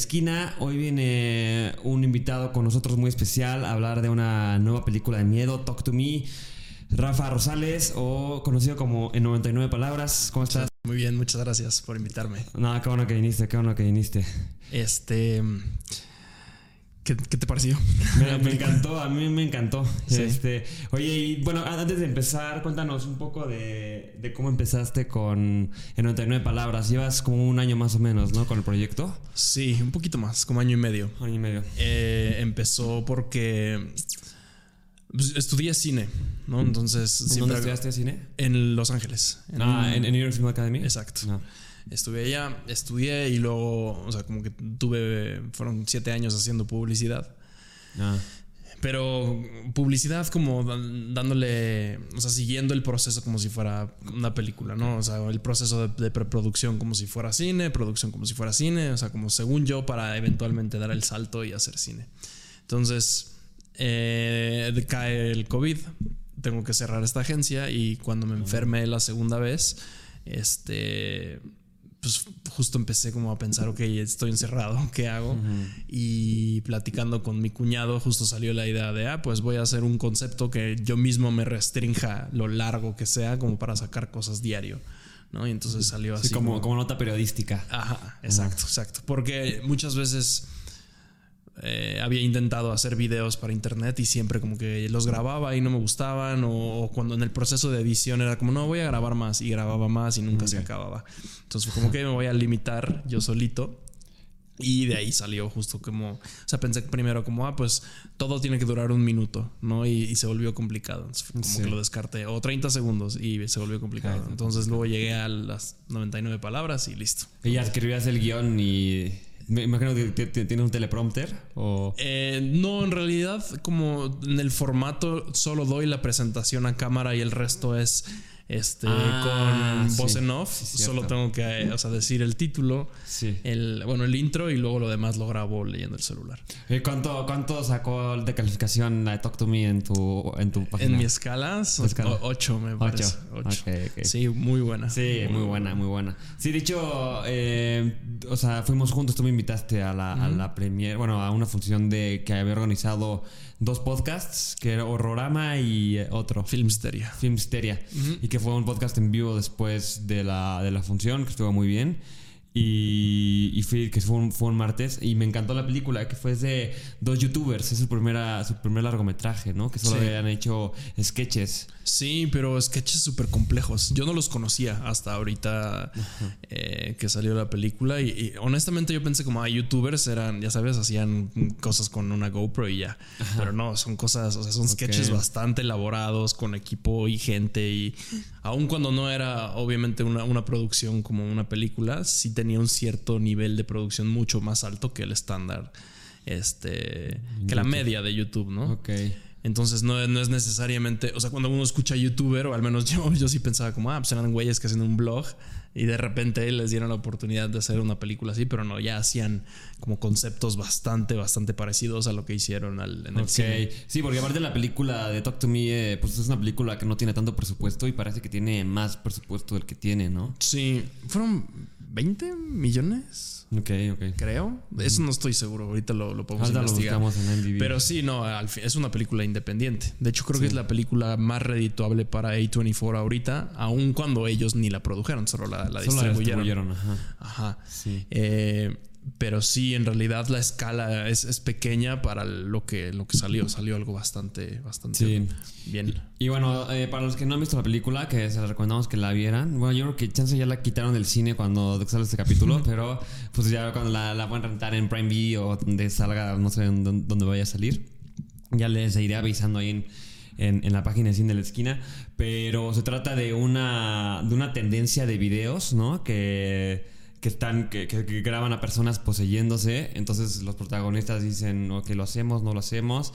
Esquina. Hoy viene un invitado con nosotros muy especial a hablar de una nueva película de miedo, Talk to Me. Rafa Rosales, o conocido como En 99 Palabras. ¿Cómo estás? Muy bien, muchas gracias por invitarme. No, qué bueno que viniste, qué bueno que viniste. Este. ¿Qué, te pareció? Me, encantó, a mí me encantó. Este, oye, y bueno, antes de empezar, cuéntanos un poco de, cómo empezaste con En 99 Palabras. Llevas como un año más o menos, ¿no? Con el proyecto. Sí, un poquito más, como año y medio. Año y medio. Eh, empezó porque pues, estudié cine, ¿no? Entonces. ¿Dónde estudiaste cine? En Los Ángeles. ah, ¿en, New York Film Academy. Exacto. Ah. Estuve allá, estudié y luego, o sea, como que tuve, fueron siete años haciendo publicidad. Ah. Pero publicidad como dándole, o sea, siguiendo el proceso como si fuera una película, ¿no? O sea, el proceso de, preproducción como si fuera cine, producción como si fuera cine, o sea, como según yo para eventualmente dar el salto y hacer cine. Entonces, eh, cae el COVID, tengo que cerrar esta agencia y cuando me enfermé la segunda vez, este pues justo empecé como a pensar, ok, estoy encerrado, ¿qué hago? Y platicando con mi cuñado, justo salió la idea de, ah, pues voy a hacer un concepto que yo mismo me restrinja lo largo que sea, como para sacar cosas diario. ¿no? Y entonces salió así. como, como, nota periodística. Ajá, exacto, exacto. Porque muchas veces eh, había intentado hacer videos para internet y siempre como que los grababa y no me gustaban o, cuando en el proceso de edición era como no voy a grabar más y grababa más y nunca se acababa. Entonces como que me voy a limitar yo solito y de ahí salió justo como, o sea, pensé primero como, ah, pues todo tiene que durar un minuto, ¿no? Y, se volvió complicado. Entonces, como que lo descarté, o 30 segundos y se volvió complicado. Entonces luego llegué a las 99 palabras y listo. Y ya escribías el guion y me imagino que tiene un teleprompter o... Eh, no, en realidad como en el formato solo doy la presentación a cámara y el resto es este, ah, con voz en off. solo tengo que decir el título, el, bueno, el intro y luego lo demás lo grabo leyendo el celular. ¿Y cuánto, cuánto sacó de calificación Talk to Me en tu, en tu página? En mi escala, ocho me parece. Ocho. Sí, muy buena. Sí, muy, buena, muy buena. Sí, dicho, eh, o sea, fuimos juntos, tú me invitaste a la, a la premier, bueno, a una función de que había organizado dos podcasts, que era Horrorama y eh, otro. Filmsteria. Filmsteria. Y que fue un podcast en vivo después de la, de la función, que estuvo muy bien. Y, fui, que fue un, fue un, martes. Y me encantó la película que fue de dos youtubers. Es su primera su primer largometraje no que solo habían hecho sketches sí pero sketches súper complejos. Yo no los conocía hasta ahorita eh, que salió la película y, honestamente yo pensé como ah, youtubers eran ya sabes hacían cosas con una GoPro y ya pero no son cosas o sea son sketches bastante elaborados con equipo y gente y aun cuando no era obviamente una, una producción como una película sí tenía un cierto nivel de producción mucho más alto que el estándar, este, que la media de YouTube, ¿no? Ok. Entonces no, no, es necesariamente, o sea, cuando uno escucha youtuber, o al menos yo, yo sí pensaba como, ah, pues eran güeyes que hacen un blog y de repente les dieron la oportunidad de hacer una película así, pero no, ya hacían como conceptos bastante, bastante parecidos a lo que hicieron al, en el cine. Sí, porque aparte la película de Talk to Me, eh, pues es una película que no tiene tanto presupuesto y parece que tiene más presupuesto del que tiene, ¿no? Sí, fueron 20 millones. Ok, ok. Creo. Eso no estoy seguro. Ahorita lo, lo podemos investigar. Pero sí, no, al fin, es una película independiente. De hecho, creo que es la película más redituable para A24 ahorita, aun cuando ellos ni la produjeron, solo la, la distribuyeron. ajá. Ajá. Sí. Eh, pero sí, en realidad la escala es, pequeña para lo que, lo que salió. Salió algo bastante, bastante bien. Y, bueno, eh, para los que no han visto la película, que se les recomendamos que la vieran. Bueno, yo creo que chance ya la quitaron del cine cuando sale este capítulo, pero pues ya cuando la, la pueden rentar en Prime Video o donde salga, no sé dónde, vaya a salir, ya les iré avisando ahí en, en, en, la página de Cine de la Esquina. Pero se trata de una, de una tendencia de videos, ¿no? Que que están que, graban a personas poseyéndose entonces los protagonistas dicen ok lo hacemos no lo hacemos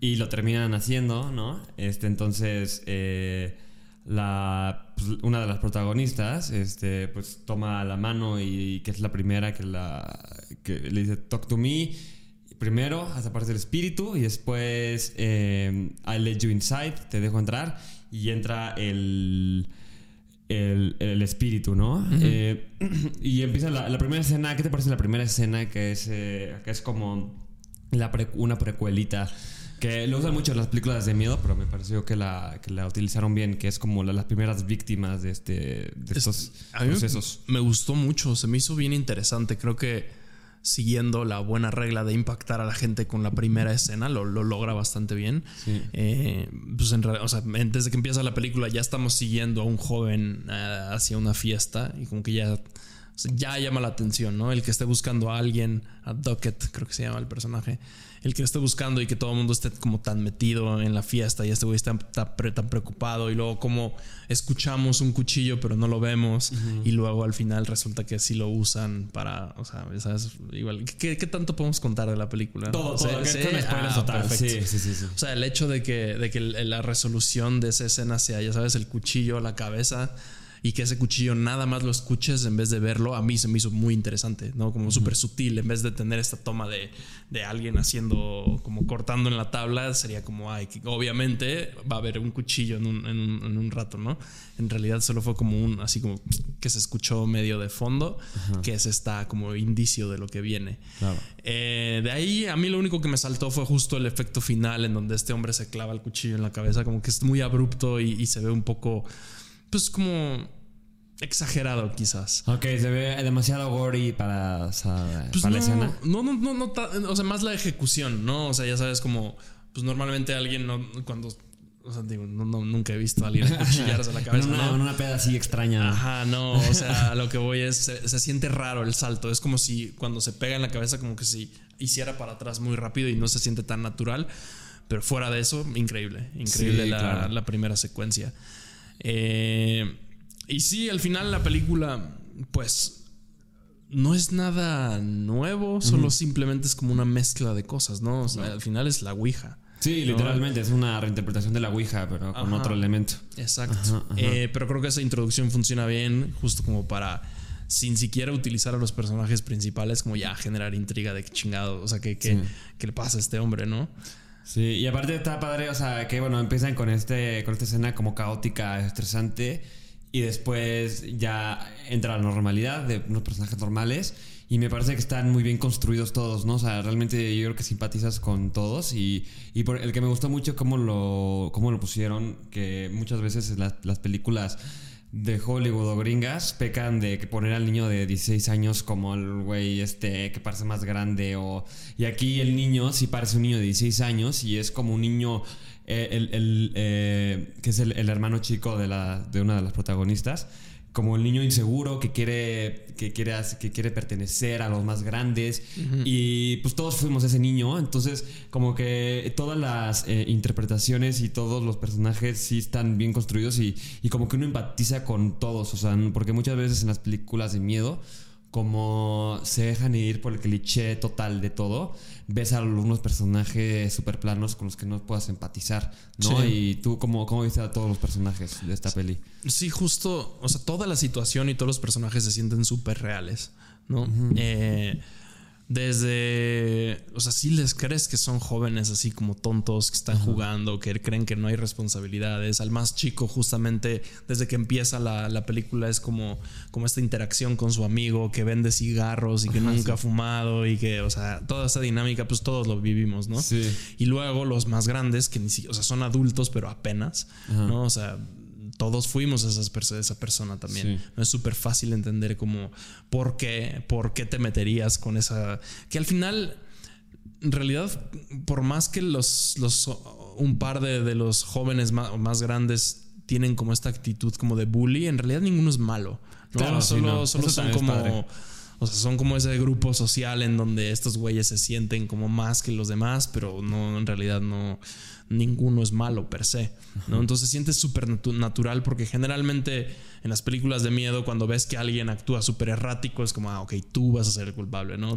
y lo terminan haciendo no este entonces eh, la pues, una de las protagonistas este pues toma la mano y, que es la primera que la que le dice talk to me primero aparece el espíritu y después eh, I let you inside te dejo entrar y entra el el, espíritu, ¿no? Eh, y empieza la, primera escena. ¿Qué te parece la primera escena? Que es, eh, que es como la una precuelita. Que lo usan mucho en las películas de miedo, pero me pareció que la, que la utilizaron bien, que es como las primeras víctimas de, este, de estos procesos. Me gustó mucho, se me hizo bien interesante. Creo que siguiendo la buena regla de impactar a la gente con la primera escena, lo, logra bastante bien. Eh, pues en, o sea, desde que empieza la película ya estamos siguiendo a un joven eh, hacia una fiesta y como que ya, ya llama la atención, ¿no? El que esté buscando a alguien, a Duckett, creo que se llama el personaje el que esté buscando y que todo el mundo esté como tan metido en la fiesta y este güey está tan, preocupado y luego como escuchamos un cuchillo pero no lo vemos y luego al final resulta que sí lo usan para, o sea, ¿sabes? Igual, ¿qué, tanto podemos contar de la película? Todo, todo, sí, ah, Sí, sí, sí, O sea, el hecho de que, de que la resolución de esa escena sea, ya sabes, el cuchillo, la cabeza y que ese cuchillo nada más lo escuches en vez de verlo, a mí se me hizo muy interesante, ¿no? Como súper sutil, en vez de tener esta toma de, de, alguien haciendo, como cortando en la tabla, sería como, ay, obviamente va a haber un cuchillo en un, en un, rato, ¿no? En realidad solo fue como un, así como que se escuchó medio de fondo, que es esta como indicio de lo que viene. Eh, de ahí a mí lo único que me saltó fue justo el efecto final en donde este hombre se clava el cuchillo en la cabeza, como que es muy abrupto y se ve un poco pues como exagerado quizás. Ok, se ve demasiado gory para, pues para no, la escena. No, no, no, no, o sea, más la ejecución, ¿no? O sea, ya sabes como, pues normalmente alguien no, cuando... O sea, digo, no, nunca he visto a alguien cuchillarse la cabeza. una, ¿no? una peda así extraña. Ajá, no. O sea, lo que voy es. Se, se, siente raro el salto. Es como si cuando se pega en la cabeza, como que si hiciera para atrás muy rápido y no se siente tan natural. Pero fuera de eso, increíble. Increíble la, la, primera secuencia. Eh, y sí, al final la película, pues, no es nada nuevo, solo simplemente es como una mezcla de cosas, ¿no? O sea, al final es la Ouija. Sí, literalmente, es una reinterpretación de la Ouija, pero con otro elemento. Exacto. Eh, pero creo que esa introducción funciona bien, justo como para sin siquiera utilizar a los personajes principales, como ya generar intriga de qué chingado, o sea, qué, qué, qué le pasa a este hombre, ¿no? Sí, y aparte está padre, o sea, que bueno, empiezan con este con esta escena como caótica, estresante y después ya entra la normalidad de unos personajes normales y me parece que están muy bien construidos todos, ¿no? O sea, realmente yo creo que simpatizas con todos y, y por el que me gustó mucho cómo lo, cómo lo pusieron, que muchas veces las, las películas de Hollywood o gringas pecan de que poner al niño de 16 años como el güey este que parece más grande o y aquí el niño sí parece un niño de 16 años y es como un niño eh, el, eh, que es el, el, hermano chico de, la, de una de las protagonistas como el niño inseguro que quiere, que quiere, que quiere pertenecer a los más grandes. Y pues todos fuimos ese niño. Entonces, como que todas las eh, interpretaciones y todos los personajes sí están bien construidos y, y como que uno empatiza con todos. O sea, porque muchas veces en las películas de miedo como se dejan ir por el cliché total de todo, ves a algunos personajes super planos con los que no puedas empatizar, ¿no? Y tú, ¿cómo, ¿cómo viste a todos los personajes de esta peli? Sí, justo, o sea, toda la situación y todos los personajes se sienten súper reales, ¿no? eh, desde, o sea, si les crees que son jóvenes así como tontos, que están jugando, que creen que no hay responsabilidades. Al más chico, justamente desde que empieza la, película, es como, como esta interacción con su amigo que vende cigarros y que nunca ha fumado y que, o sea, toda esa dinámica, pues todos lo vivimos, ¿no? Sí. Y luego los más grandes, que ni siquiera, o sea, son adultos, pero apenas, ¿no? O sea, todos fuimos esas esa persona también. No es súper fácil entender como por qué, por qué te meterías con esa... Que al final, en realidad, por más que los, los un par de, los jóvenes más, más, grandes tienen como esta actitud como de bully, en realidad ninguno es malo. Claro, solo, solo son como... O sea, son como ese grupo social en donde estos güeyes se sienten como más que los demás, pero no, en realidad no, ninguno es malo per se, ¿no? Entonces sientes súper natural porque generalmente en las películas de miedo cuando ves que alguien actúa súper errático es como, ah, ok, tú vas a ser el culpable, ¿no?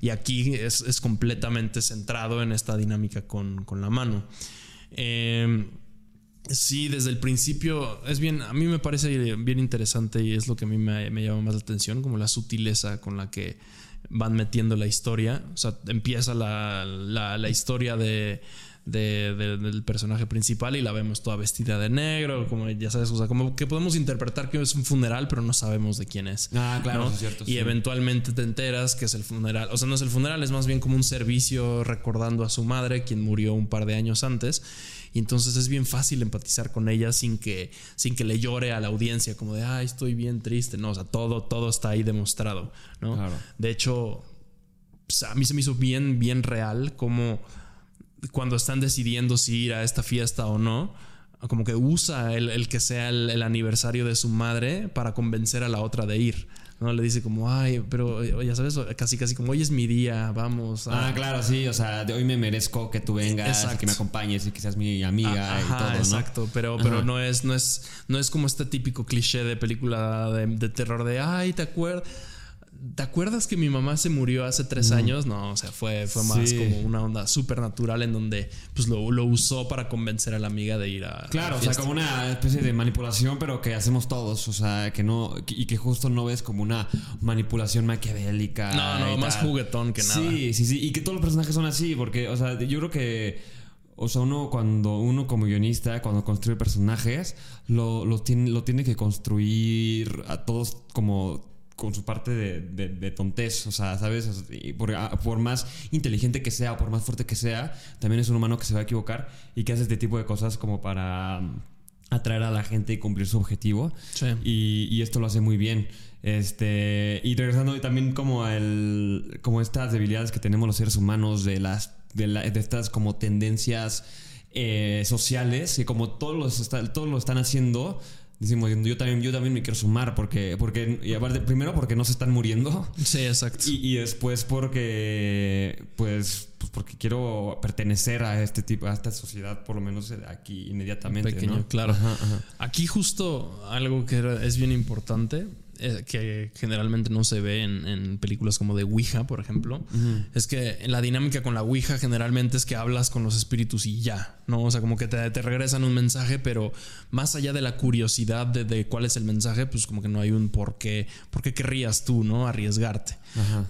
Y aquí es, completamente centrado en esta dinámica con, la mano. Em, sí, desde el principio es bien, a mí me parece bien interesante y es lo que a mí me, me llama más la atención, como la sutileza con la que van metiendo la historia. O sea, empieza la, la, la historia de, del personaje principal y la vemos toda vestida de negro, como ya sabes, o sea, como que podemos interpretar que es un funeral, pero no sabemos de quién es. Ah, claro, es cierto. Y eventualmente te enteras que es el funeral. O sea, no es el funeral, es más bien como un servicio recordando a su madre, quien murió un par de años antes. Y entonces es bien fácil empatizar con ella sin que, sin que le llore a la audiencia, como de, ay, estoy bien triste. No, o sea, todo, todo está ahí demostrado, ¿no? De hecho, pues, a mí se me hizo bien, bien real como cuando están decidiendo si ir a esta fiesta o no, como que usa el, que sea el, aniversario de su madre para convencer a la otra de ir. ¿no? Le dice como, ay, pero ya sabes, casi casi como hoy es mi día, vamos. Ah, claro, sí, o sea, de hoy me merezco que tú vengas, que me acompañes y que seas mi amiga y todo, ¿no? Exacto, pero, pero no es, no es, no es como este típico cliché de película de, de terror de, ay, ¿te acuerdas? ¿Te acuerdas que mi mamá se murió hace tres años? No, o sea, fue, fue más como una onda súper natural en donde pues lo, usó para convencer a la amiga de ir a. Claro, o sea, como una especie de manipulación, pero que hacemos todos. O sea, que no. Y que justo no ves como una manipulación maquiavélica. No, no, más juguetón que nada. Sí, sí, sí. Y que todos los personajes son así, porque, o sea, yo creo que. O sea, uno cuando uno como guionista, cuando construye personajes, lo, lo, tiene, lo tiene que construir a todos como con su parte de, de, tontés, o sea, ¿sabes? Por, ah, por, más inteligente que sea o por más fuerte que sea, también es un humano que se va a equivocar y que hace este tipo de cosas como para mm, atraer a la gente y cumplir su objetivo. Sí. Y, y, esto lo hace muy bien. Este, y regresando también como el, como estas debilidades que tenemos los seres humanos de las de, de estas como tendencias eh, sociales que como todos los todos lo están haciendo decimos, yo también, yo también me quiero sumar porque, porque y aparte, primero porque no se están muriendo. Sí, exacto. Y, después porque, pues, pues, porque quiero pertenecer a este tipo, a esta sociedad, por lo menos aquí inmediatamente. Pequeño, claro. Aquí justo algo que es bien importante eh, que generalmente no se ve en, películas como de Ouija, por ejemplo, es que la dinámica con la Ouija generalmente es que hablas con los espíritus y ya, ¿no? O sea, como que te, regresan un mensaje, pero más allá de la curiosidad de, cuál es el mensaje, pues como que no hay un por qué, por qué querrías tú, ¿no? Arriesgarte.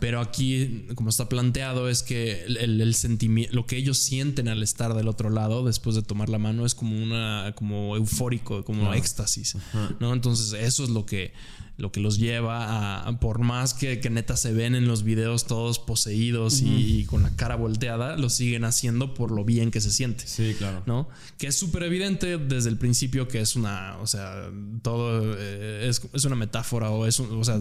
Pero aquí, como está planteado, es que el, sentimiento, lo que ellos sienten al estar del otro lado después de tomar la mano es como una, como eufórico, como éxtasis, ¿no? Entonces eso es lo que lo que los lleva a, por más que, que neta se ven en los videos todos poseídos y, con la cara volteada, lo siguen haciendo por lo bien que se siente. Sí, claro. ¿No? Que es súper evidente desde el principio que es una, o sea, todo eh, es, una metáfora o es, o sea,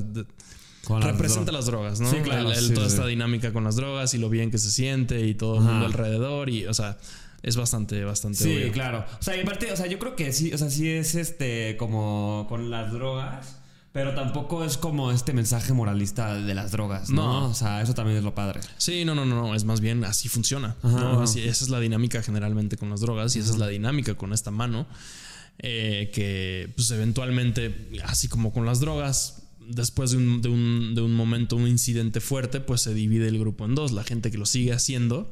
representa las drogas, ¿no? Sí, claro. toda esta dinámica con las drogas y lo bien que se siente y todo el mundo alrededor y, o sea, es bastante, bastante. Sí, claro. O sea, y aparte, o sea, yo creo que sí, o sea, sí es este, como con las drogas. Pero tampoco es como este mensaje moralista de las drogas, ¿no? O sea, eso también es lo padre. Sí, no, no, no, no. es más bien así funciona. esa es la dinámica generalmente con las drogas y esa es la dinámica con esta mano. Eh, que pues eventualmente, así como con las drogas, después de un, de, un, de un momento, un incidente fuerte, pues se divide el grupo en dos. La gente que lo sigue haciendo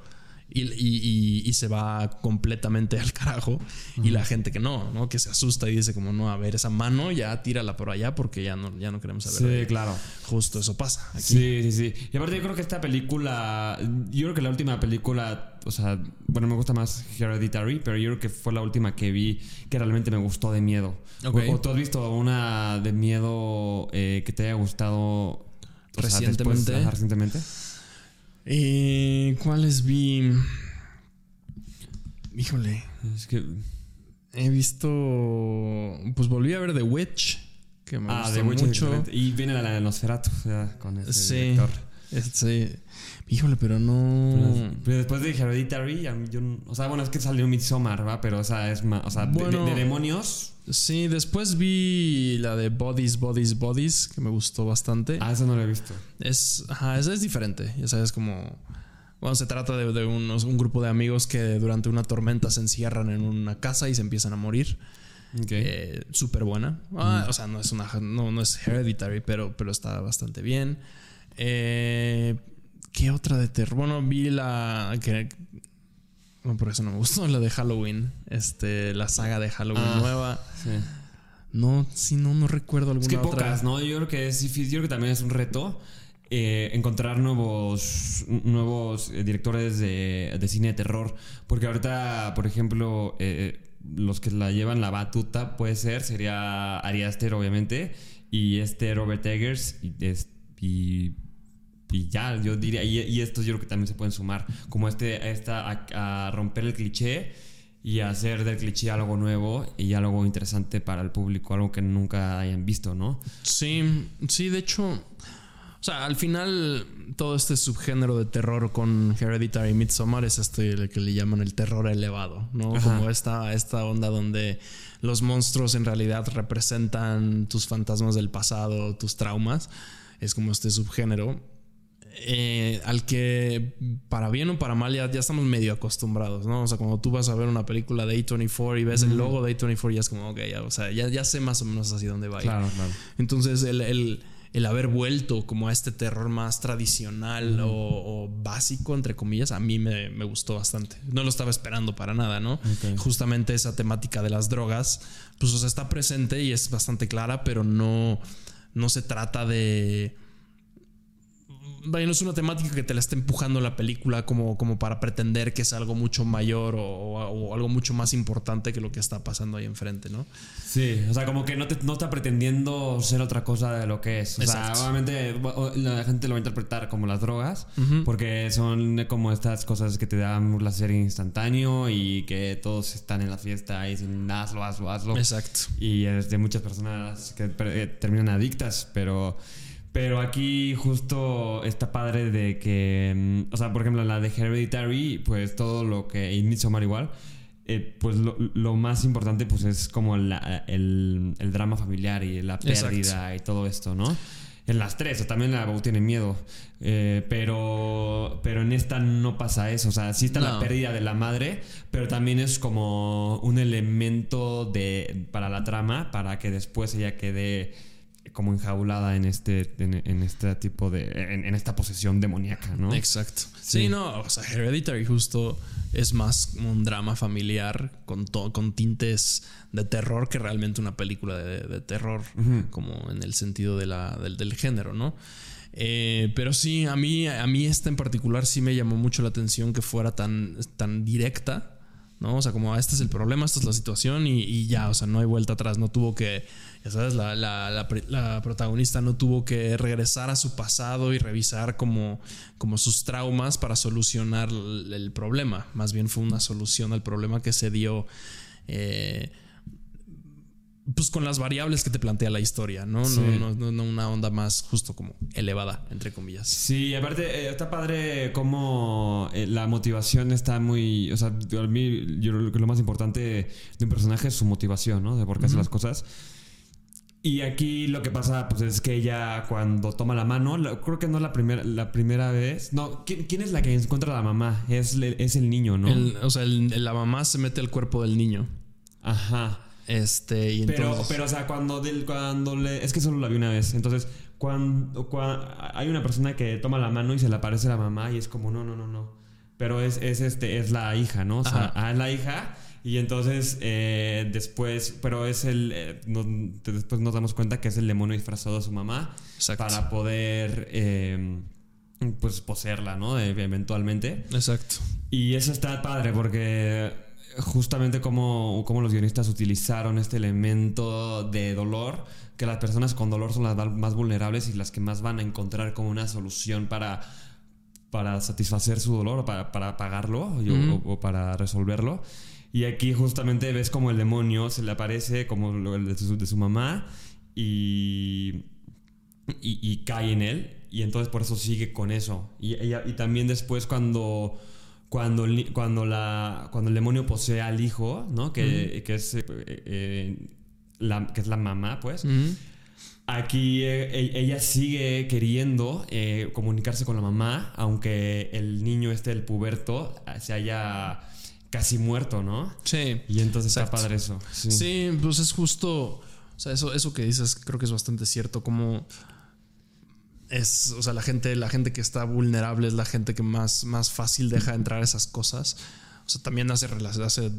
y, se va completamente al carajo. Y la gente que no, ¿no? Que se asusta y dice como, no, a ver, esa mano ya tírala por allá porque ya no, ya no queremos saber. Sí, claro. Justo eso pasa. Aquí. Sí, sí, sí. Y aparte yo creo que esta película, yo creo que la última película, o sea, bueno, me gusta más Hereditary, pero yo creo que fue la última que vi que realmente me gustó de miedo. ¿O tú has visto una de miedo eh, que te haya gustado recientemente? recientemente. Eh, ¿Cuáles vi? Híjole. Es que he visto. Pues volví a ver The Witch. Que me ah, gustó mucho. Y viene la de Nosferatu, ya, con ese sí, director. Sí. Híjole, pero no. Pero, después de Hereditary, yo, o sea, bueno, es que salió Midsommar, ¿va? Pero, o sea, es más. O sea, de, demonios. Sí, después vi la de Bodies, Bodies, Bodies, que me gustó bastante. Ah, esa no la he visto. Es, ajá, esa es diferente. Ya sabes, como. Bueno, se trata de, unos, un grupo de amigos que durante una tormenta se encierran en una casa y se empiezan a morir. Okay. Eh, Súper buena. Ah, O sea, no es una. No, no es hereditary, pero, pero está bastante bien. Eh, ¿Qué otra de terror? Bueno, vi la. Que, bueno, por eso no me gustó la de Halloween. Este, la saga de Halloween ah, nueva. Sí. No, sí, no, no recuerdo alguna es que otra. pocas, ¿no? Yo creo que es difícil. Yo creo que también es un reto eh, encontrar nuevos, nuevos eh, directores de, cine de terror. Porque ahorita, por ejemplo, eh, los que la llevan la batuta puede ser, sería Ari Aster, obviamente, y este Robert Eggers, y, y, ya, yo diría, y, estos yo creo que también se pueden sumar, como este, esta, a romper el cliché y hacer del cliché algo nuevo y algo interesante para el público, algo que nunca hayan visto, ¿no? Sí, sí, de hecho, o sea, al final todo este subgénero de terror con Hereditary Midsommar es este que le llaman el terror elevado, ¿no? Como esta, esta onda donde los monstruos en realidad representan tus fantasmas del pasado, tus traumas. Es como este subgénero. Eh, al que para bien o para mal ya, estamos medio acostumbrados, ¿no? O sea, cuando tú vas a ver una película de A24 y ves el logo de A24 ya es como, ok, ya, o sea, ya, ya sé más o menos así dónde va. Claro, claro. Entonces, el, el el haber vuelto como a este terror más tradicional o, básico, entre comillas, a mí me, gustó bastante. No lo estaba esperando para nada, ¿no? Justamente esa temática de las drogas, pues está presente y es bastante clara, pero no, no se trata de vaya, no es una temática que te la esté empujando la película como, como para pretender que es algo mucho mayor o, algo mucho más importante que lo que está pasando ahí enfrente, ¿no? Sí, o sea, como que no, te, no está pretendiendo ser otra cosa de lo que es. O sea, obviamente la gente lo va a interpretar como las drogas, porque son como estas cosas que te dan un placer instantáneo y que todos están en la fiesta y dicen, hazlo, hazlo, hazlo. Exacto. Y es de muchas personas que eh, terminan adictas, pero... Pero aquí justo está padre de que, mm, o sea, por ejemplo, la de Hereditary, pues todo lo que, y Midsommar igual, eh, pues lo, más importante pues es como el, el, drama familiar y la pérdida y todo esto, ¿no? En las tres, o también la tiene miedo, eh, pero, pero en esta no pasa eso, o sea, sí está la pérdida de la madre, pero también es como un elemento de, para la trama, para que después ella quede como enjaulada en este, en, este tipo de. En, esta posesión demoníaca, ¿no? Exacto. Sí. no, o sea, Hereditary justo es más un drama familiar con, con tintes de terror que realmente una película de, terror, como en el sentido de la, del, género, ¿no? Eh, pero sí, a mí, a mí esta en particular sí me llamó mucho la atención que fuera tan, tan directa ¿no? O sea, como este es el problema, esta es la situación y, ya, o sea, no hay vuelta atrás, no tuvo que, ya sabes, la, la, protagonista no tuvo que regresar a su pasado y revisar como, como sus traumas para solucionar el, problema, más bien fue una solución al problema que se dio. Eh, pues con las variables que te plantea la historia, ¿no? No, no, no, una onda más justo como elevada, entre comillas. Sí, aparte eh, está padre cómo eh, la motivación está muy, o sea, a mí yo creo que lo más importante de un personaje es su motivación, ¿no? De por qué hace las cosas. Y aquí lo que pasa pues es que ella cuando toma la mano, creo que no es la primera, la primera vez. No, ¿quién, es la que encuentra a la mamá? Es, es el niño, ¿no? o sea, la mamá se mete al cuerpo del niño. Ajá. Este, y pero, pero, o sea, cuando, del, cuando le. Es que solo la vi una vez. Entonces, cuando, hay una persona que toma la mano y se le aparece la mamá y es como, no, no, no, no. Pero es, es este, es la hija, ¿no? O sea, ah, es la hija. Y entonces, eh, después, pero es el. Eh, después nos damos cuenta que es el demonio disfrazado de su mamá. Para poder. Eh, pues poseerla, ¿no? eventualmente. Exacto. Y eso está padre porque justamente como, los guionistas utilizaron este elemento de dolor, que las personas con dolor son las más vulnerables y las que más van a encontrar como una solución para, para satisfacer su dolor o para, para pagarlo o, para resolverlo. Y aquí justamente ves como el demonio se le aparece como el de su, de su mamá y, y, cae en él. Y entonces por eso sigue con eso. Y, y también después cuando cuando, cuando, la, cuando el demonio posee al hijo, ¿no? Que, que es, eh, eh, la, que es la mamá, pues. Aquí eh, ella sigue queriendo comunicarse con la mamá, aunque el niño este, el puberto, se haya casi muerto, ¿no? Sí. Y entonces está padre eso. Sí. sí, pues es justo. O sea, eso, eso que dices creo que es bastante cierto. Como es, o sea, la gente, la gente que está vulnerable es la gente que más, más fácil deja entrar esas cosas. o sea, también hace, hace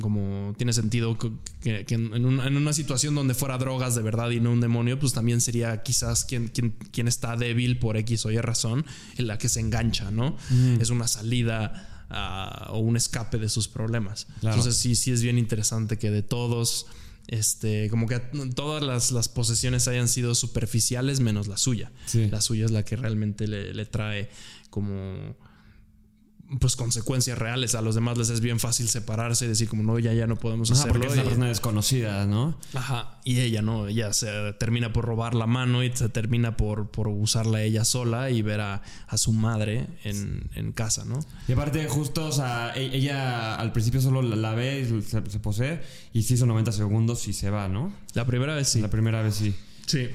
como tiene sentido que, en, una, situación donde fuera drogas de verdad y no un demonio, pues también sería quizás quien, quien, quien está débil por X o Y razón en la que se engancha, ¿no? Es una salida ah, o un escape de sus problemas. Entonces sí, sí es bien interesante que de todos este, como que todas las, posesiones hayan sido superficiales menos la suya. La suya es la que realmente le, le trae como pues consecuencias reales. A los demás les es bien fácil separarse y decir como no, ya ya no podemos hacerlo. Porque es una persona desconocida, ¿no? Ajá. Y ella no, ella se termina por robar la mano y se termina por, por usarla ella sola y ver a, su madre en, casa, ¿no? Y aparte, justo, o sea, e, ella al principio solo la, ve y se, se posee y se hizo 90 segundos y se va, ¿no? La primera vez sí. La primera vez sí. Sí.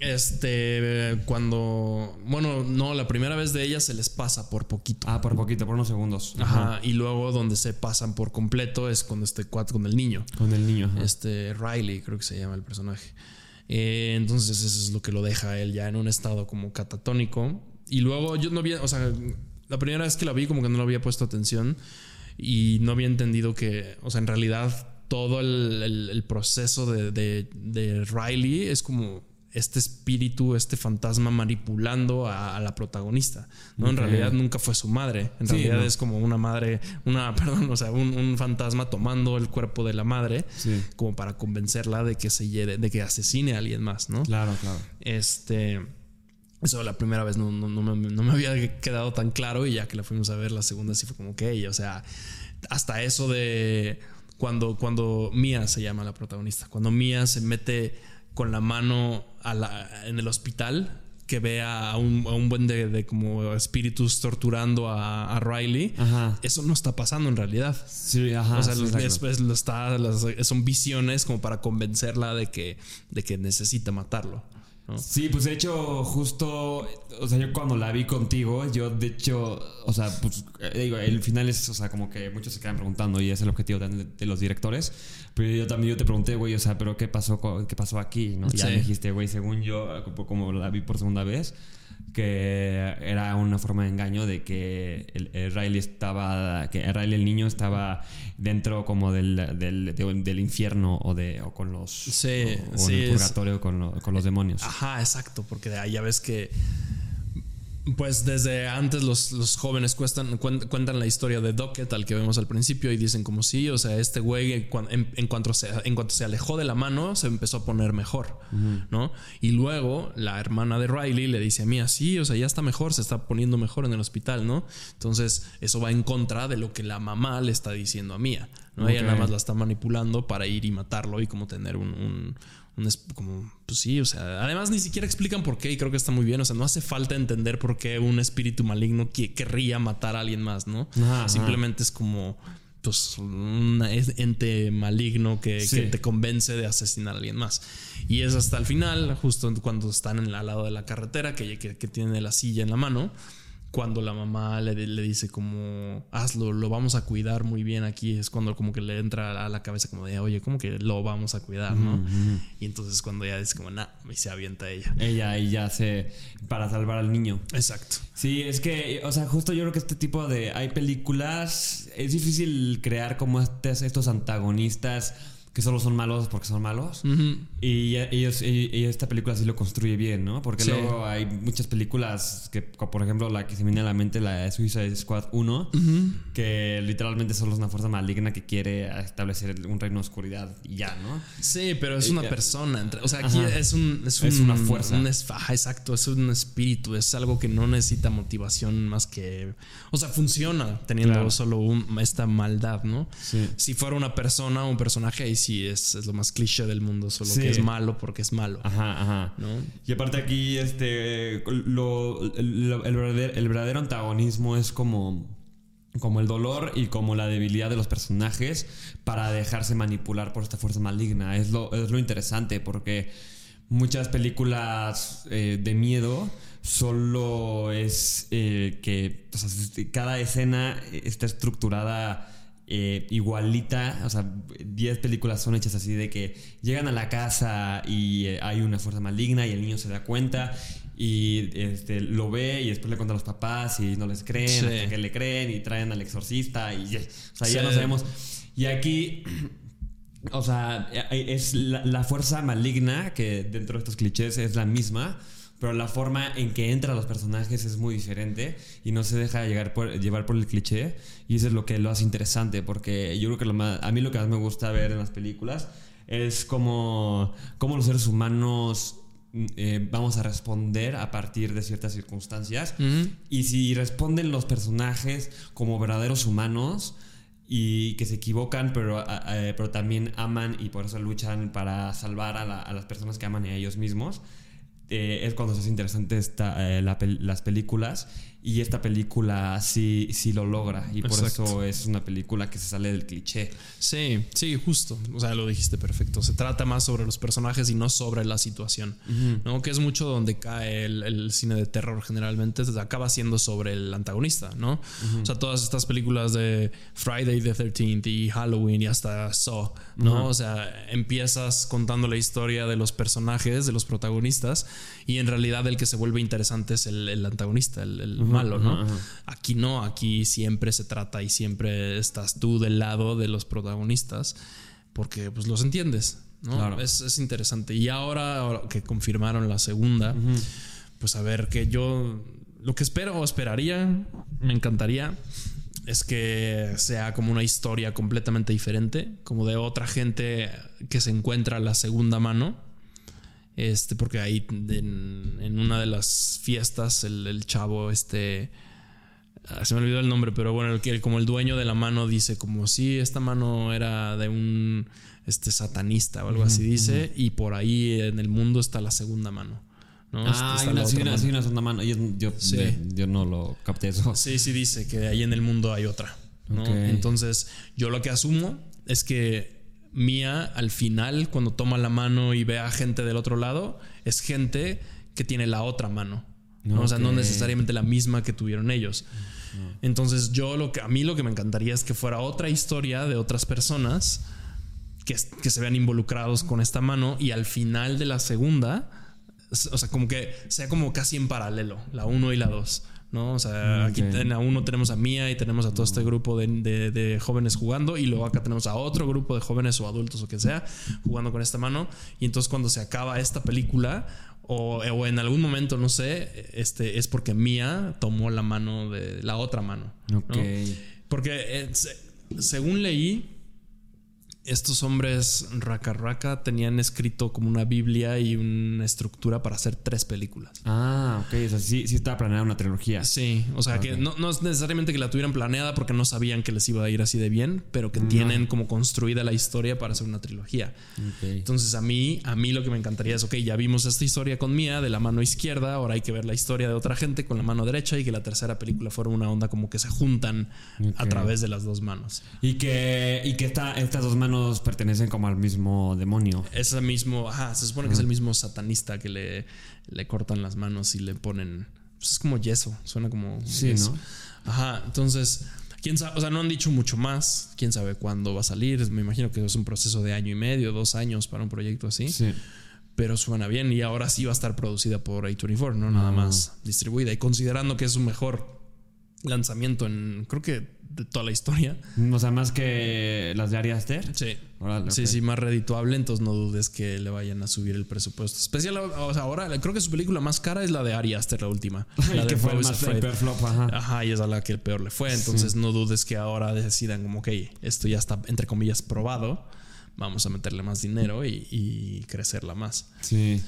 Este, cuando, bueno, no, la primera vez de ella se les pasa por poquito. Ah, por poquito, por unos segundos. Ajá. Y luego donde se pasan por completo es con este cuatro, con el niño. Con el niño. Este, Riley, creo que se llama el personaje. Eh, entonces eso es lo que lo deja él ya en un estado como catatónico. Y luego yo no había, o sea, la primera vez que la vi como que no le había puesto atención y no había entendido que, o sea, en realidad todo el, proceso de, de Riley es como este espíritu, este fantasma manipulando a, la protagonista. ¿no? En realidad nunca fue su madre. En realidad es como una madre, una, perdón, o sea, un, fantasma tomando el cuerpo de la madre como para convencerla de que se de que asesine a alguien más, ¿no? Claro, claro. Este. Eso la primera vez no, no, me, no, me, había quedado tan claro y ya que la fuimos a ver la segunda sí fue como que, o sea, hasta eso de cuando, cuando Mia se llama la protagonista, cuando Mia se mete con la mano en el hospital que ve a un, buen de, como espíritus torturando a, Riley. Eso no está pasando en realidad. Sí, ajá. O sea, después lo está, son visiones como para convencerla de que, de que necesita matarlo. Sí, pues de hecho, justo, o sea, yo cuando la vi contigo, yo de hecho, o sea, pues eh, digo, el final es, o sea, como que muchos se quedan preguntando y es el objetivo de, los directores, pero yo también yo te pregunté, güey, o sea, pero ¿qué pasó, qué pasó aquí? ¿no? Y ya me dijiste, güey, según yo, como la vi por segunda vez, que era una forma de engaño de que el, Riley estaba, que Riley el niño estaba dentro como del, del, del infierno o, de, o con los... Sí, o, en el purgatorio con, con, los demonios. Ajá, exacto, porque de ahí ya ves que pues desde antes los, jóvenes cuentan la historia de Docket, al que vemos al principio, y dicen como sí, o sea, este güey en, cuanto se, en cuanto se alejó de la mano, se empezó a poner mejor, ¿no? Y luego la hermana de Riley le dice a mí, sí, o sea, ya está mejor, se está poniendo mejor en el hospital, ¿no? Entonces, eso va en contra de lo que la mamá le está diciendo a Mía, ¿no? Ella nada más la está manipulando para ir y matarlo y como tener un como, pues sí, o sea, además ni siquiera explican por qué y creo que está muy bien, o sea, no hace falta entender por qué un espíritu maligno querría matar a alguien más, ¿no? Simplemente es como, pues, un ente maligno que, te convence de asesinar a alguien más. Y es hasta el final, justo cuando están en al lado de la carretera, que, que, que tiene la silla en la mano cuando la mamá le, le, dice como hazlo, lo vamos a cuidar muy bien aquí, es cuando como que le entra a la cabeza como de, oye, como que lo vamos a cuidar, ¿no? Y entonces cuando ella dice como, nah, y se avienta ella. Ella y ya hace para salvar al niño. Exacto. Sí, es que, o sea, justo yo creo que este tipo de, hay películas, es difícil crear como estos antagonistas que solo son malos porque son malos. Y ellos y, esta película sí lo construye bien, ¿no? Porque luego hay muchas películas que, por ejemplo, la que se me viene a la mente, la de Suicide Squad 1, que literalmente solo es una fuerza maligna que quiere establecer un reino de oscuridad y ya, ¿no? Sí, pero es una persona. O sea, aquí es, un, es, una fuerza. exacto, es un espíritu, es algo que no necesita motivación más que. O sea, funciona teniendo solo esta maldad, ¿no? Si fuera una persona un personaje, ahí sí es, es, lo más cliché del mundo, solo que es malo porque es malo. Ajá, ajá. ¿no? Y aparte aquí, este, lo, el, verdadero, el verdadero antagonismo es como como el dolor y como la debilidad de los personajes para dejarse manipular por esta fuerza maligna. Es lo, es lo interesante porque muchas películas eh, de miedo solo es eh, que cada escena está estructurada eh, igualita, o sea, 10 películas son hechas así de que llegan a la casa y eh, hay una fuerza maligna y el niño se da cuenta y este, lo ve y después le cuenta a los papás y no les creen, hasta que le creen y traen al exorcista y o sea, ya no sabemos. Y aquí, o sea, es la, fuerza maligna que dentro de estos clichés es la misma pero la forma en que entran los personajes es muy diferente y no se deja llegar llevar por el cliché y eso es lo que lo hace interesante porque yo creo que lo más, a mí lo que más me gusta ver en las películas es como, como los seres humanos eh, vamos a responder a partir de ciertas circunstancias y si responden los personajes como verdaderos humanos y que se equivocan, pero, pero también aman y por eso luchan para salvar a, a las personas que aman a ellos mismos. Eh, es cuando se hace interesante esta, eh, las películas y esta película sí, sí lo logra y por eso es una película que se sale del cliché. Sí, sí, justo. O sea, lo dijiste perfecto. Se trata más sobre los personajes y no sobre la situación. ¿no? Que es mucho donde cae el, cine de terror generalmente. Acaba siendo sobre el antagonista, ¿no? O sea, todas estas películas de Friday the 13th y Halloween y hasta Saw, ¿no? O sea, empiezas contando la historia de los personajes, de los protagonistas y en realidad el que se vuelve interesante es el, antagonista, el malo, ¿no? Aquí no, aquí siempre se trata y siempre estás tú del lado de los protagonistas porque pues los entiendes, ¿no? Es, interesante. Y ahora, que confirmaron la segunda, pues a ver que yo lo que espero o esperaría, me encantaría es que sea como una historia completamente diferente, como de otra gente que se encuentra a la segunda mano este, porque ahí en, una de las fiestas, el, chavo, este. Ah, se me olvidó el nombre, pero bueno, el, como el dueño de la mano dice, como si esta mano era de un este, satanista o algo así, dice, y por ahí en el mundo está la segunda mano. ¿no? Ah, hay una, segunda mano. Yo, yo, no lo capté eso. Sí, sí, dice que ahí en el mundo hay otra. Entonces, yo lo que asumo es que Mía al final, cuando toma la mano y ve a gente del otro lado, es gente que tiene la otra mano. ¿no? O sea, no necesariamente la misma que tuvieron ellos. Entonces, yo lo que a mí lo que me encantaría es que fuera otra historia de otras personas que, que se vean involucrados con esta mano y al final de la segunda, o sea, como que sea como casi en paralelo, la uno y la dos. ¿No? O sea, aquí en a uno tenemos a Mía y tenemos a todo este grupo de, jóvenes jugando y luego acá tenemos a otro grupo de jóvenes o adultos o que sea jugando con esta mano y entonces cuando se acaba esta película o, en algún momento, no sé, este, es porque Mía tomó la mano de la otra mano. Porque eh, según leí, estos hombres raca raca tenían escrito como una Biblia y una estructura para hacer tres películas. Ah, ok. O sea, sí, sí estaba planeada una trilogía. Sí, o sea, que no, no, es necesariamente que la tuvieran planeada porque no sabían que les iba a ir así de bien, pero que tienen como construida la historia para hacer una trilogía. Entonces, a mí, a mí lo que me encantaría es, ok, ya vimos esta historia con Mía de la mano izquierda, ahora hay que ver la historia de otra gente con la mano derecha y que la tercera película fuera una onda como que se juntan a través de las dos manos. Y que, y que estas dos manos pertenecen como al mismo demonio. Es el mismo, ajá, se supone que es el mismo satanista que le, le cortan las manos y le ponen. Pues es como yeso, suena como. Sí, ¿no? Ajá, entonces. Quién sabe, o sea, no han dicho mucho más. Quién sabe cuándo va a salir. Me imagino que es un proceso de año y medio, dos años para un proyecto así. Sí. Pero suena bien y ahora sí va a estar producida por A24, no nada ah. más distribuida. Y considerando que es su mejor lanzamiento en, creo que de toda la historia. O sea, más que las de Ari Aster. Sí. sí, sí, más redituable. Entonces no dudes que le vayan a subir el presupuesto. Especial, o sea, ahora creo que su película más cara es la de Ari Aster, la última. La que fue el más flop, ajá. Ajá, y es a la que el peor le fue. Entonces no dudes que ahora decidan como, ok, esto ya está, entre comillas, probado. Vamos a meterle más dinero y, crecerla más. Sí.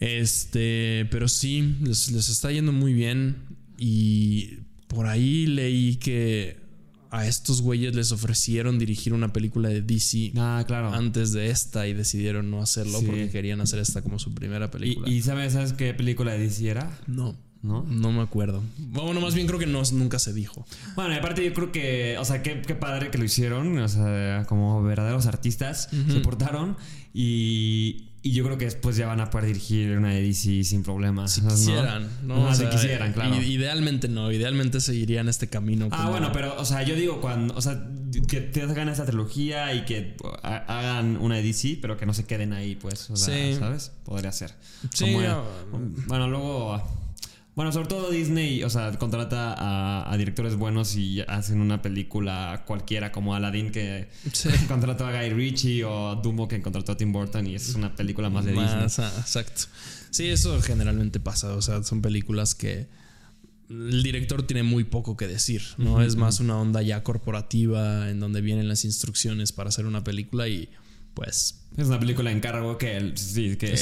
Este, pero sí, les, les está yendo muy bien. Y por ahí leí que a estos güeyes les ofrecieron dirigir una película de DC ah, claro. antes de esta y decidieron no hacerlo porque querían hacer esta como su primera película. ¿Y, sabes, sabes qué película de DC era? No. ¿No? No me acuerdo. Bueno, más bien creo que no, nunca se dijo. Bueno, aparte yo creo que, o sea, qué, padre que lo hicieron, o sea, como verdaderos artistas se portaron y, y yo creo que después ya van a poder dirigir una de DC sin problemas. Si quisieran, ¿no? si quisieran, claro. Idealmente no, idealmente seguirían este camino. Ah, bueno, pero, o sea, yo digo cuando, o sea, que te hagan esa trilogía y que hagan una de DC, pero que no se queden ahí, pues. O sea, ¿sabes? Podría ser. Sí. bueno, luego. Bueno, sobre todo Disney, o sea, contrata a, directores buenos y hacen una película cualquiera como Aladdin que contrató a Guy Ritchie o Dumbo que contrató a Tim Burton y es una película más de Disney. Exacto. Sí, eso generalmente pasa, o sea, son películas que el director tiene muy poco que decir, ¿no? es más una onda ya corporativa en donde vienen las instrucciones para hacer una película y pues... Es una película en cargo que, sí, que,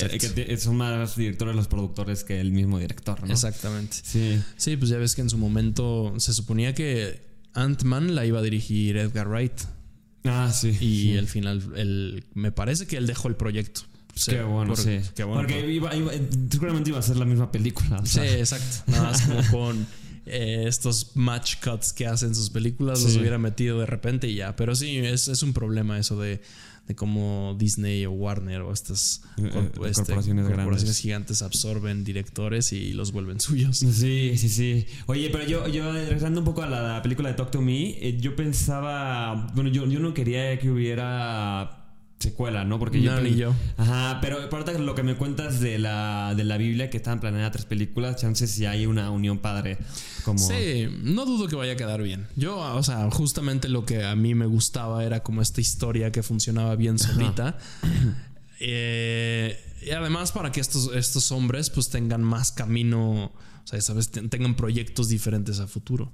son más directores los productores que el mismo director, ¿no? Exactamente. Sí. Sí, pues ya ves que en su momento se suponía que Ant-Man la iba a dirigir Edgar Wright. Ah, sí. Y al final, el, me parece que él dejó el proyecto. qué bueno, sí. Qué bueno. Porque iba, seguramente iba a ser la misma película. Sí, exacto. Nada más como con eh, estos match cuts que hacen sus películas, los hubiera metido de repente y ya. Pero sí, es, es un problema eso de de cómo Disney o Warner o estas eh, eh, este, corporaciones, gigantes absorben directores y los vuelven suyos. Sí, sí, sí. Oye, pero yo, yo regresando un poco a la, película de Talk to Me, eh, yo pensaba, bueno, yo, yo no quería que hubiera secuela, ¿no? Porque yo. No, ni yo. Ajá, pero aparte lo que me cuentas de la, de la Biblia, que estaban planeadas tres películas, chances si hay una unión padre. Como... Sí, no dudo que vaya a quedar bien. Yo, o sea, justamente lo que a mí me gustaba era como esta historia que funcionaba bien solita. Eh, y además para que estos, estos hombres pues tengan más camino, o sea, sabes, tengan proyectos diferentes a futuro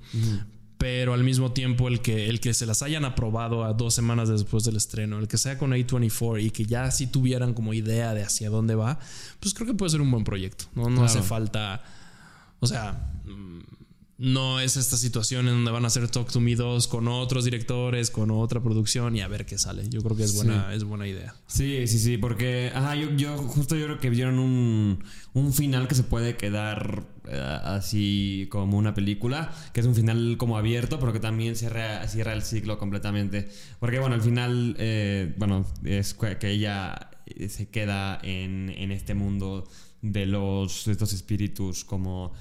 pero al mismo tiempo el que, el que se las hayan aprobado a dos semanas después del estreno, el que sea con A24 y que ya sí tuvieran como idea de hacia dónde va, pues creo que puede ser un buen proyecto. No, no hace falta, o sea, no es esta situación en donde van a hacer Talk to Me 2 con otros directores, con otra producción y a ver qué sale. Yo creo que es buena, es buena idea. Sí, sí, sí, porque ajá, yo, yo justo yo creo que vieron un, un final que se puede quedar eh, así como una película, que es un final como abierto, pero que también cierra, cierra el ciclo completamente. Porque bueno, al final, eh, bueno, es que ella eh, se queda en, en este mundo de los de estos espíritus como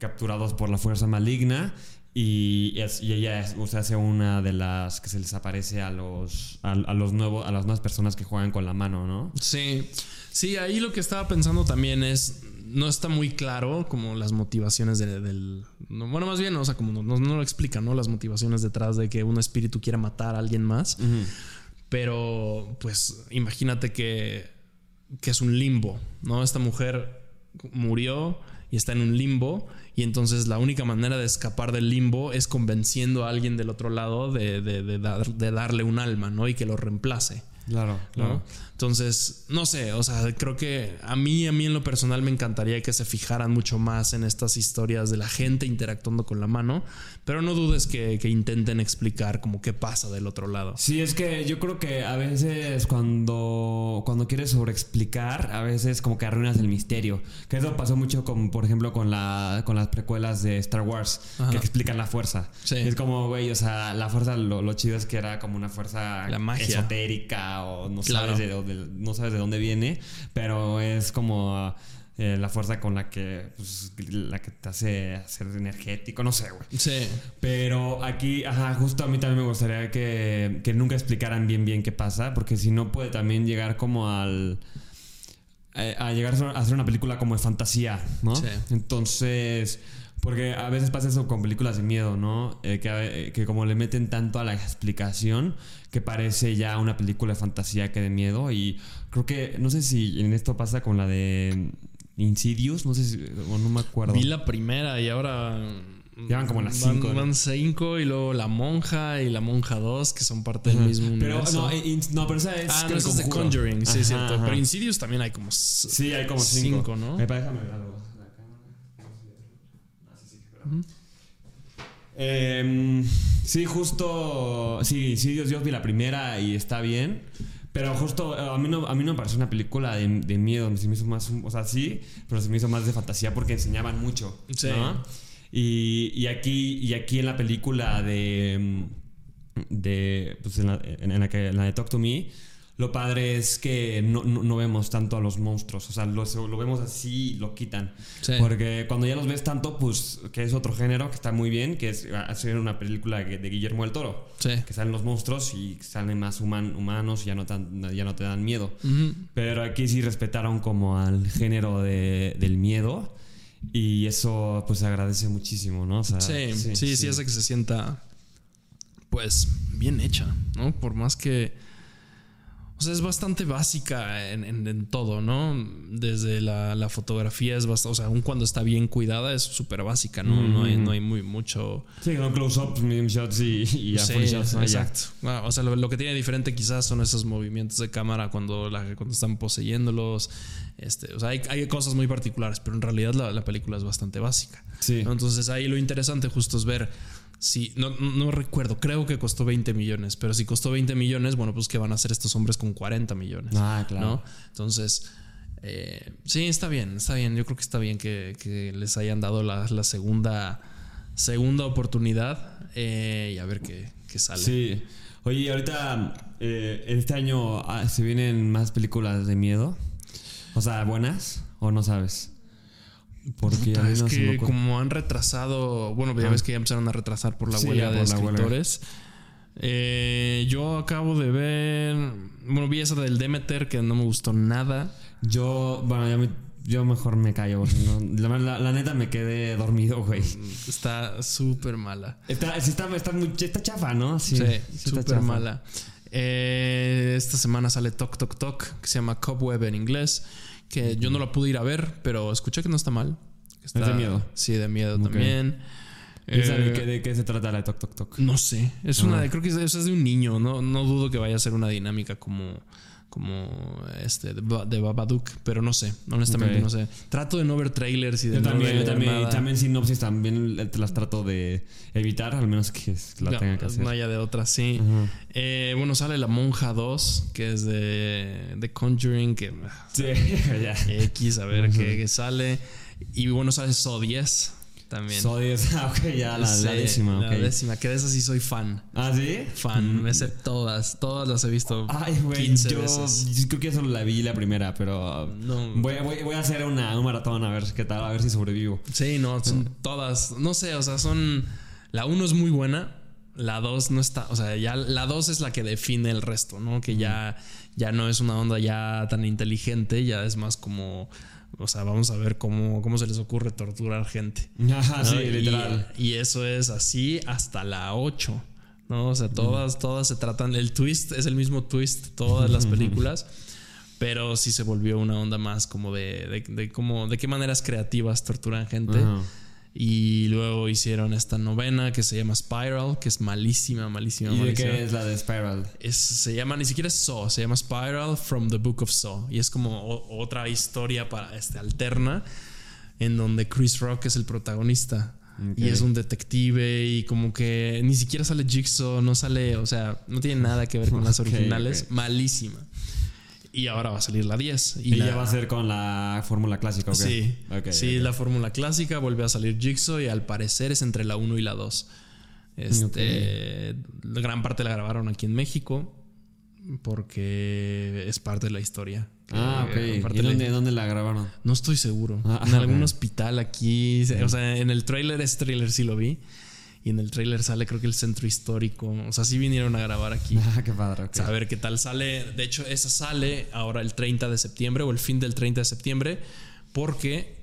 capturados por la fuerza maligna y, y ella es, o sea, hace una de las que se les aparece a los, a, los nuevos, a las nuevas personas que juegan con la mano, ¿no? Sí, sí, ahí lo que estaba pensando también es, no está muy claro como las motivaciones del... bueno, más bien, o sea, como no, no, lo explican, ¿no? Las motivaciones detrás de que un espíritu quiera matar a alguien más. Pero, pues, imagínate que, que es un limbo, ¿no? Esta mujer murió y está en un limbo y entonces la única manera de escapar del limbo es convenciendo a alguien del otro lado de, de, darle un alma, ¿no? Y que lo reemplace. Claro, claro. Entonces, no sé, o sea, creo que a mí, a mí en lo personal me encantaría que se fijaran mucho más en estas historias de la gente interactuando con la mano, pero no dudes que, intenten explicar como qué pasa del otro lado. Sí, es que yo creo que a veces cuando, cuando quieres sobreexplicar, a veces como que arruinas el misterio. Que eso pasó mucho con, por ejemplo, con, la, con las precuelas de Star Wars, que explican la fuerza. Es como, güey, o sea, la fuerza, lo, chido es que era como una fuerza esotérica o no sabes de no sabes de dónde viene, pero es como eh, la fuerza con la que, pues, la que te hace ser energético, no sé, güey. Sí. Pero aquí, ajá, justo a mí también me gustaría que, que nunca explicaran bien bien qué pasa, porque si no puede también llegar como al... Eh, a llegar a hacer una película como de fantasía, ¿no? Sí. Entonces porque a veces pasa eso con películas de miedo, ¿no? Eh, que, que, como le meten tanto a la explicación que parece ya una película de fantasía que de miedo. Y creo que, no sé si en esto pasa con la de Insidious, no sé si, o no me acuerdo. Vi la primera y ahora... Llevan como las cinco. Van, cinco y luego La Monja y La Monja 2, que son parte del mismo pero, universo. No, eh, no, pero esa es. Ah, no, esa es The Conjuring, sí, cierto. Pero Insidious también hay como. Sí, hay como cinco, cinco ¿no? Me parece, algo. Em, sí, justo. Sí, sí, Dios, Dios vi la primera y está bien. Pero justo a mí no, a mí no me pareció una película de, miedo. Se me hizo más. O sea, sí, pero se me hizo más de fantasía porque enseñaban mucho. Sí. Y, aquí, y aquí en la película de. de pues en, la, que, la de Talk to Me lo padre es que no, no, vemos tanto a los monstruos. O sea, lo, lo vemos así y lo quitan. Porque cuando ya los ves tanto, pues, que es otro género que está muy bien, que es hacer una película de Guillermo del Toro. Que salen los monstruos y salen más humanos y ya no, tan, ya no te dan miedo. Pero aquí sí respetaron como al género de, del miedo. Y eso pues se agradece muchísimo, ¿no? sí, sí, sí, sí, hace que se sienta pues bien hecha, ¿no? Por más que o sea, es bastante básica en, todo, ¿no? Desde la, fotografía es bastante, o sea, aún cuando está bien cuidada es súper básica, ¿no? no, hay, no hay muy mucho... Sí, no close-ups, medium shots y, y sí, shots. exacto. Ah, o sea, lo, que tiene diferente quizás son esos movimientos de cámara cuando, la, cuando están poseyéndolos. Este, o sea, hay, hay, cosas muy particulares, pero en realidad la, la película es bastante básica. Sí. Entonces ahí lo interesante justo es ver Sí, no, no recuerdo, creo que costó 20 millones, pero si costó 20 millones, bueno, pues ¿qué van a hacer estos hombres con 40 millones? Ah, claro. Entonces, eh, sí, está bien, está bien. Yo creo que está bien que, les hayan dado la, segunda, segunda oportunidad eh, y a ver qué, sale. Sí. Oye, ahorita, eh, este año ah, se vienen más películas de miedo. O sea, buenas, o no sabes. Porque es que como han retrasado, bueno, ya ves que ya empezaron a retrasar por la huelga de escritores. Eh, yo acabo de ver, bueno, vi esa del Demeter que no me gustó nada. Yo, bueno, yo mejor me callo. la, neta me quedé dormido, güey. Está súper mala. Está, está, está, chafa, ¿no? Sí, súper mala. Eh, esta semana sale Tok Tok Tok, que se llama Cobweb en inglés que yo no la pude ir a ver, pero escuché que no está mal. es de miedo. Sí, de miedo también. Eh, de, qué, se trata la Tok Tok Tok? No sé. Es una, ah. creo que es, es, de un niño. No, no dudo que vaya a ser una dinámica como como este de, Babadook, pero no sé, honestamente no sé. Trato de no ver trailers y de yo no también, ver también, también sinopsis también te las trato de evitar, al menos que la tenga que hacer. No haya de otra, sí. Eh, bueno, sale La Monja 2, que es de, de Conjuring, que sí. X, a ver qué, sale. Y bueno, sale So 10 también. Soy esa, ok, ya la, décima. La décima, que de esa sí soy fan. ¿Ah, sí? Fan, me sé todas, todas las he visto. Ay, güey, 15 yo, veces. creo que solo la vi la primera, pero no. Voy, voy, voy a hacer una, un maratón a ver qué tal, a ver si sobrevivo. Sí, no, son todas, no sé, o sea, son. La 1 es muy buena, la 2 no está, o sea, ya la 2 es la que define el resto, ¿no? Que ya, ya no es una onda ya tan inteligente, ya es más como o sea, vamos a ver cómo, cómo se les ocurre torturar gente. Ajá, sí, literal. Y, eso es así hasta la 8. ¿no? O sea, todas, todas se tratan. El twist es el mismo twist, todas las películas. pero sí se volvió una onda más como de, de, de, cómo, de qué maneras creativas torturan gente. Y luego hicieron esta novena que se llama Spiral, que es malísima, malísima. ¿Y de qué es la de Spiral? se llama, ni siquiera es Saw, se llama Spiral from the Book of Saw. Y es como otra historia para, este, alterna en donde Chris Rock es el protagonista. Y es un detective y como que ni siquiera sale Jigsaw, no sale, o sea, no tiene nada que ver con las originales. Malísima. Y ahora va a salir la 10. Y, ya va a ser con la fórmula clásica, ¿ok? Sí, sí la fórmula clásica. Vuelve a salir Jigsaw y al parecer es entre la 1 y la 2. Este, Gran parte la grabaron aquí en México porque es parte de la historia. Ah, ok. ¿Y dónde, la grabaron? No estoy seguro. Ah, en algún hospital aquí. O sea, en el trailer, ese trailer sí lo vi. Y en el trailer sale creo que el centro histórico. O sea, sí vinieron a grabar aquí. Ah, qué padre. A ver qué tal sale. De hecho, esa sale ahora el 30 de septiembre o el fin del 30 de septiembre. Porque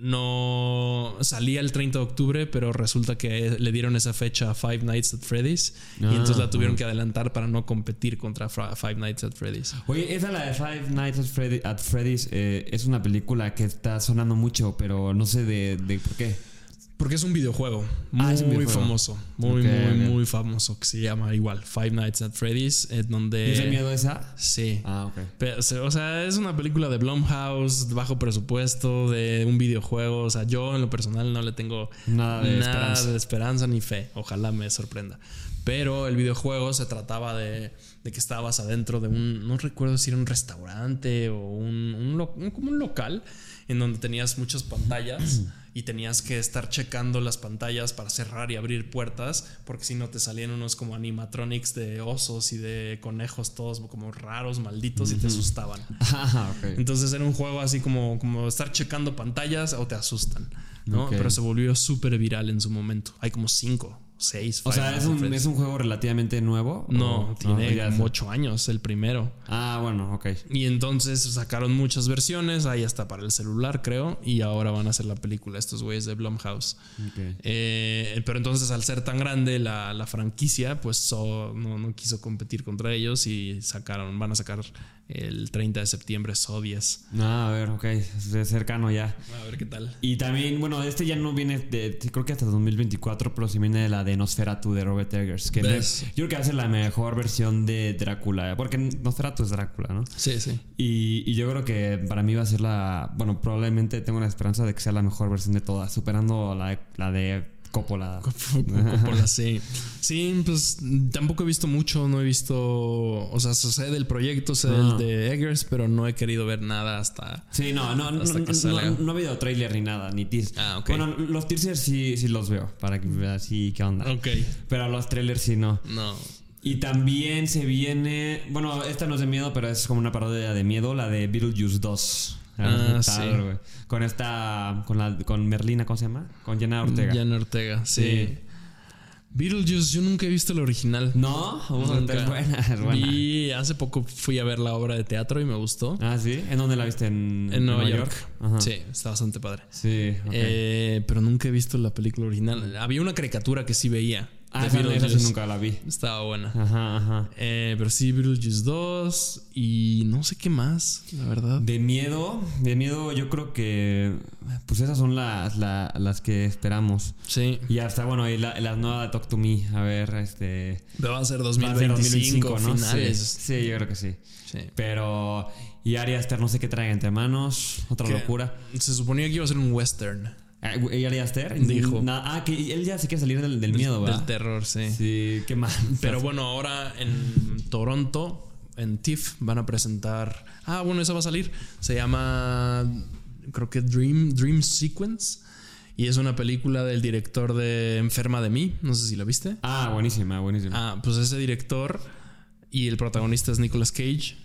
no salía el 30 de octubre, pero resulta que le dieron esa fecha a Five Nights at Freddy's y ah, entonces la tuvieron que adelantar para no competir contra Five Nights at Freddy's. Oye, esa la de Five Nights at, Freddy's eh, es una película que está sonando mucho, pero no sé de, de por qué. Porque es un videojuego ah, muy, famoso. Muy, muy, muy famoso. Que se llama igual Five Nights at Freddy's. En donde. ¿Es miedo esa? Sí. Ah, ok. o sea, es una película de Blumhouse, bajo presupuesto, de un videojuego. O sea, yo en lo personal no le tengo nada de, esperanza. de esperanza ni fe. Ojalá me sorprenda. Pero el videojuego se trataba de, de, que estabas adentro de un. No recuerdo si era un restaurante o un, un como un local en donde tenías muchas pantallas. y tenías que estar checando las pantallas para cerrar y abrir puertas, porque si no te salían unos como animatronics de osos y de conejos, todos como raros, malditos, y te asustaban. Ah, Entonces era un juego así como, como estar checando pantallas o te asustan. ¿no? Pero se volvió súper viral en su momento. Hay como cinco seis. O sea, ¿es un, ¿es un, juego relativamente nuevo? No, tiene como ocho años el primero. Ah, bueno, ok. Y entonces sacaron muchas versiones, ahí está para el celular, creo, y ahora van a hacer la película estos güeyes de Blumhouse. Eh, pero entonces al ser tan grande la, la franquicia, pues no, no, quiso competir contra ellos y sacaron, van a sacar el 30 de septiembre So 10. Ah, a ver, ok, es cercano ya. A ver qué tal. Y también, bueno, este ya no viene de, creo que hasta 2024, pero sí viene de la de Nosferatu de Robert Eggers. Que yo creo que hace la mejor versión de Drácula, porque Nosferatu es Drácula, ¿no? Sí, sí. Y, y, yo creo que para mí va a ser la, bueno, probablemente tengo la esperanza de que sea la mejor versión de todas, superando la, la de Coppola. Coppola, sí. Sí, pues tampoco he visto mucho, no he visto, o sea, sé del proyecto, sé del ah. de Eggers, pero no he querido ver nada hasta. Sí, no, no, no, no, no, ha habido trailer ni nada, ni teasers. Ah, ok. Bueno, los teasers sí, sí los veo, para que veas así qué onda. Ok. Pero los trailers sí no. No. Y también se viene, bueno, esta no es de miedo, pero es como una parodia de miedo, la de Beetlejuice 2. Ah, sí. Con esta. Con, la, con Merlina, ¿cómo se llama? Con Jenna Ortega. Jenna Ortega, sí. Beetlejuice, yo nunca he visto el original. ¿No? Nunca. Es buena, es buena. Y hace poco fui a ver la obra de teatro y me gustó. Ah, sí. ¿En dónde la viste? En, en Nueva, York. Sí, está bastante padre. Sí. Eh, pero nunca he visto la película original. Había una caricatura que sí veía. Ah, esa, sí nunca la vi. Estaba buena. Ajá, ajá. Eh, pero sí, Beetlejuice 2 y no sé qué más, la verdad. De miedo, de miedo yo creo que pues esas son las, las, que esperamos. Sí. Y hasta, bueno, y la, la nueva de Talk to Me, a ver, este... Va a ser 2025, ¿no? finales. Sí, yo creo que sí. Sí. Pero... Y Ari Aster no sé qué trae entre manos, otra locura. Se suponía que iba a ser un western. ¿Y Ari Aster? Dijo. ah, que él ya se quiere salir del, miedo, ¿verdad? Del terror, sí. Sí, qué mal. Pero bueno, ahora en Toronto, en TIFF, van a presentar. Ah, bueno, eso va a salir. Se llama. Creo que Dream, Dream Sequence. Y es una película del director de Enferma de mí. No sé si la viste. Ah, buenísima, buenísima. Ah, pues ese director y el protagonista es Nicolas Cage.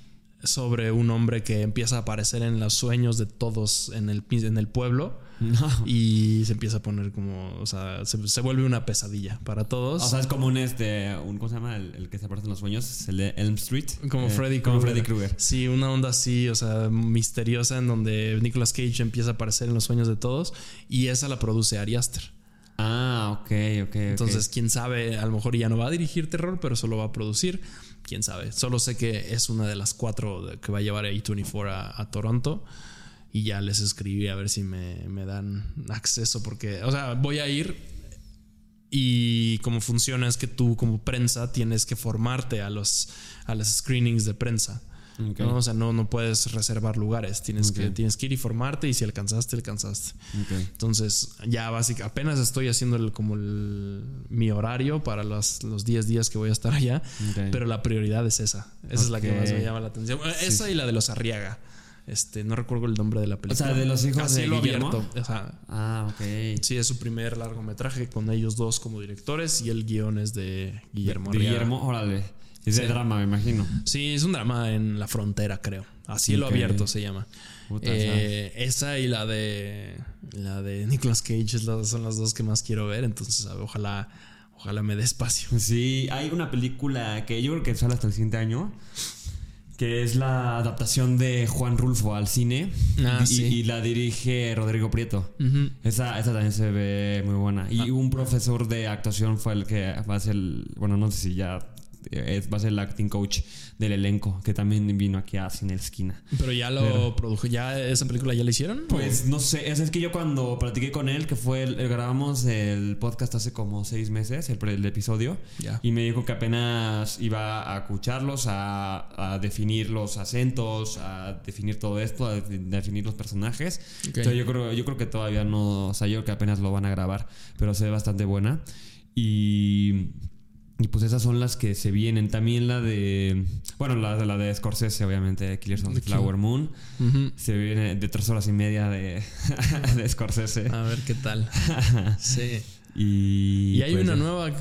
Sobre un hombre que empieza a aparecer en los sueños de todos en el, en el pueblo y se empieza a poner como, o sea, se, vuelve una pesadilla para todos. O sea, es como un, este, un ¿cómo se llama? El, que se aparece en los sueños, es el de Elm Street. Como eh, Freddy Como Freddy Krueger. Sí, una onda así, o sea, misteriosa en donde Nicolas Cage empieza a aparecer en los sueños de todos y esa la produce Ari Aster. Ah, ok, ok. Entonces, quién sabe, a lo mejor ya no va a dirigir terror, pero solo va a producir. Quién sabe. Solo sé que es una de las cuatro que va a llevar A24 a, a Toronto y ya les escribí a ver si me, me, dan acceso porque, o sea, voy a ir y cómo funciona es que tú como prensa tienes que formarte a los a las screenings de prensa. O sea, no, no puedes reservar lugares. Tienes, que, tienes que ir y formarte y si alcanzaste, alcanzaste. Entonces, ya básicamente, apenas estoy haciendo el, como el, mi horario para los, los 10 días que voy a estar allá. Pero la prioridad es esa. Esa es la que más me llama la atención. esa y la de los Arriaga. Este, no recuerdo el nombre de la película. O sea, de los hijos de Guillermo. Abierto. O sea, ah, ok. Sí, es su primer largometraje con ellos dos como directores y el guion es de Guillermo. De, Guillermo, órale. Es de drama, me imagino. Sí, es un drama en la frontera, creo. A cielo abierto se llama. Eh, esa y la de la de Nicolas Cage son las dos que más quiero ver. Entonces, ojalá, ojalá me dé espacio. Sí, hay una película que yo creo que sale hasta el siguiente año que es la adaptación de Juan Rulfo al cine ah, y, la dirige Rodrigo Prieto. esa, esa, también se ve muy buena. Y ah. un profesor de actuación fue el que va a ser, bueno, no sé si ya va a ser el acting coach del elenco, que también vino aquí a Cine Esquina. Pero ya lo produjo, ¿ya esa película ya la hicieron? Pues no sé, es, que yo cuando platiqué con él, que fue, el, grabamos el podcast hace como seis meses, el, episodio, y me dijo que apenas iba a escucharlos, a, definir los acentos, a definir todo esto, a definir los personajes. Entonces yo creo, yo creo que todavía no, o sea, yo creo que apenas lo van a grabar, pero se ve bastante buena. Y Y pues esas son las que se vienen. También la de. Bueno, la de la de Scorsese, obviamente, Killers of the Flower Moon. Se viene de tres horas y media de, de Scorsese. A ver qué tal. sí. Y, y hay pues una nueva.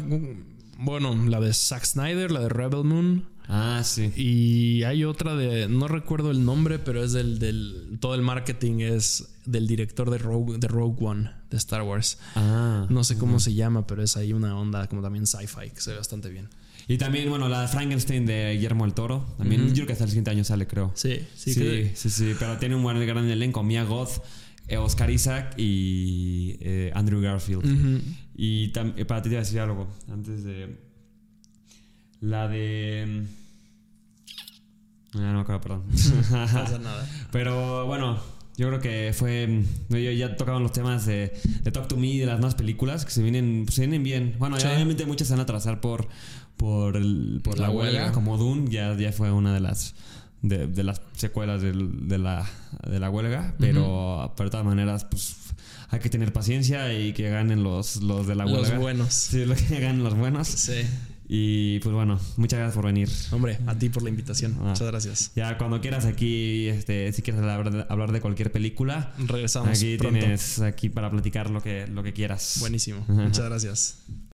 Bueno, la de Zack Snyder, la de Rebel Moon. Ah, sí. Y hay otra de, no recuerdo el nombre, pero es del, del todo el marketing es del director de Rogue, de Rogue One de Star Wars. Ah. No sé cómo se llama, pero es ahí una onda como también sci-fi que se ve bastante bien. Y también, bueno, la de Frankenstein de Guillermo el Toro. También, yo creo que hasta el siguiente año sale, creo. Sí, sí, sí. Sí, sí, pero tiene un buen gran elenco. Mia Goth, eh, Oscar Isaac y eh, Andrew Garfield. Y para ti te voy a decir algo antes de. La de. Ya no creo, perdón. no pasa nada. Pero bueno, yo creo que fue. Ya tocaban los temas de, de Talk to Me, de las más películas, que se vienen, se vienen bien. Bueno, obviamente muchas se van a atrasar por, por, el, por la, huelga. Como Dune, ya, ya fue una de las. De, de las secuelas de, de, la, de la huelga, pero, pero de todas maneras, pues hay que tener paciencia y que ganen los, los de la huelga. Los buenos. Sí, que ganen los buenos. Sí. Y pues bueno, muchas gracias por venir. Hombre, a ti por la invitación. Ah. Muchas gracias. Ya cuando quieras aquí, este, si quieres hablar de, cualquier película, regresamos. Aquí tienes aquí para platicar lo que, lo que quieras. Buenísimo. Muchas gracias.